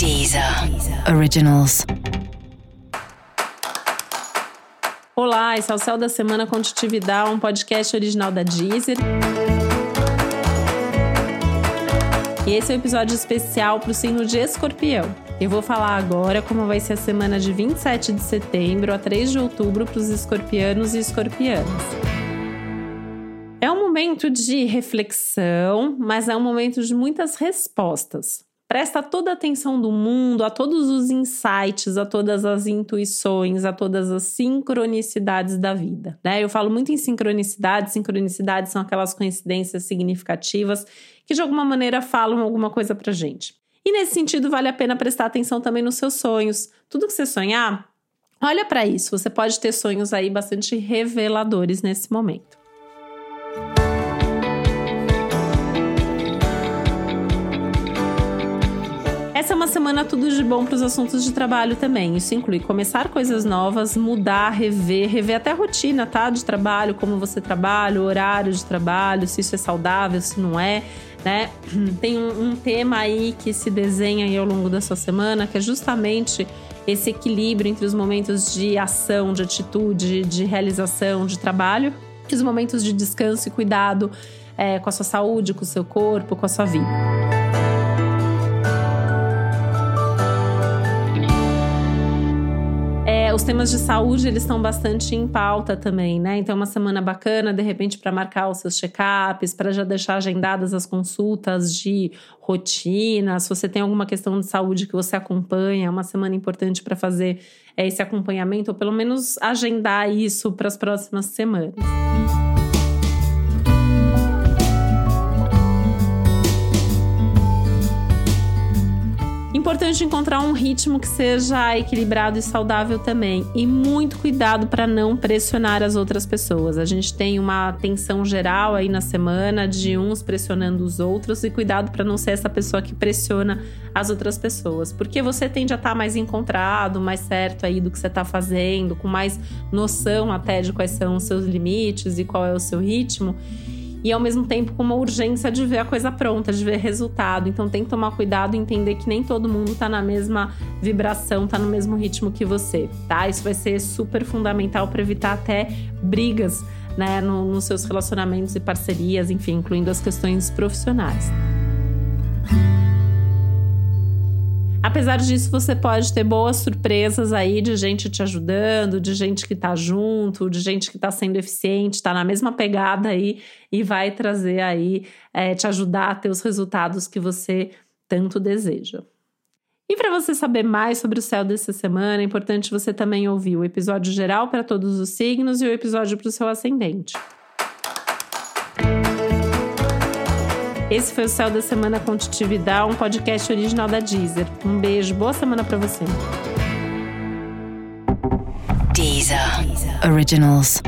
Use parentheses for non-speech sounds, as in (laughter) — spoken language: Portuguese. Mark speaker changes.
Speaker 1: Deezer Originals.
Speaker 2: Olá, esse é o Céu da Semana Contitividade, um podcast original da Deezer. E esse é o um episódio especial para o signo de Escorpião. Eu vou falar agora como vai ser a semana de 27 de setembro a 3 de outubro para os escorpianos e escorpianas. É um momento de reflexão, mas é um momento de muitas respostas. Presta toda a atenção do mundo, a todos os insights, a todas as intuições, a todas as sincronicidades da vida. Né? Eu falo muito em sincronicidade. Sincronicidades são aquelas coincidências significativas que de alguma maneira falam alguma coisa pra gente. E nesse sentido, vale a pena prestar atenção também nos seus sonhos. Tudo que você sonhar, olha para isso. Você pode ter sonhos aí bastante reveladores nesse momento. Essa é uma semana tudo de bom para os assuntos de trabalho também. Isso inclui começar coisas novas, mudar, rever, rever até a rotina, tá? De trabalho, como você trabalha, o horário de trabalho, se isso é saudável, se não é, né? (clears throat) Tem um, um tema aí que se desenha aí ao longo da sua semana, que é justamente esse equilíbrio entre os momentos de ação, de atitude, de realização, de trabalho, e os momentos de descanso e cuidado é, com a sua saúde, com o seu corpo, com a sua vida. Os temas de saúde eles estão bastante em pauta também, né? Então, é uma semana bacana, de repente, para marcar os seus check-ups, para já deixar agendadas as consultas de rotina. Se você tem alguma questão de saúde que você acompanha, é uma semana importante para fazer é, esse acompanhamento, ou pelo menos agendar isso para as próximas semanas. Importante encontrar um ritmo que seja equilibrado e saudável também. E muito cuidado para não pressionar as outras pessoas. A gente tem uma tensão geral aí na semana de uns pressionando os outros e cuidado para não ser essa pessoa que pressiona as outras pessoas. Porque você tende a estar tá mais encontrado, mais certo aí do que você está fazendo, com mais noção até de quais são os seus limites e qual é o seu ritmo e ao mesmo tempo com uma urgência de ver a coisa pronta, de ver resultado. Então tem que tomar cuidado e entender que nem todo mundo tá na mesma vibração, tá no mesmo ritmo que você, tá? Isso vai ser super fundamental para evitar até brigas, né, no, nos seus relacionamentos e parcerias, enfim, incluindo as questões profissionais. Apesar disso, você pode ter boas surpresas aí de gente te ajudando, de gente que tá junto, de gente que tá sendo eficiente, tá na mesma pegada aí e vai trazer aí, é, te ajudar a ter os resultados que você tanto deseja. E para você saber mais sobre o céu dessa semana, é importante você também ouvir o episódio geral para todos os signos e o episódio para o seu ascendente. Esse foi o Céu da Semana com Titividade, um podcast original da Deezer. Um beijo, boa semana para você.
Speaker 1: Deezer. Originals.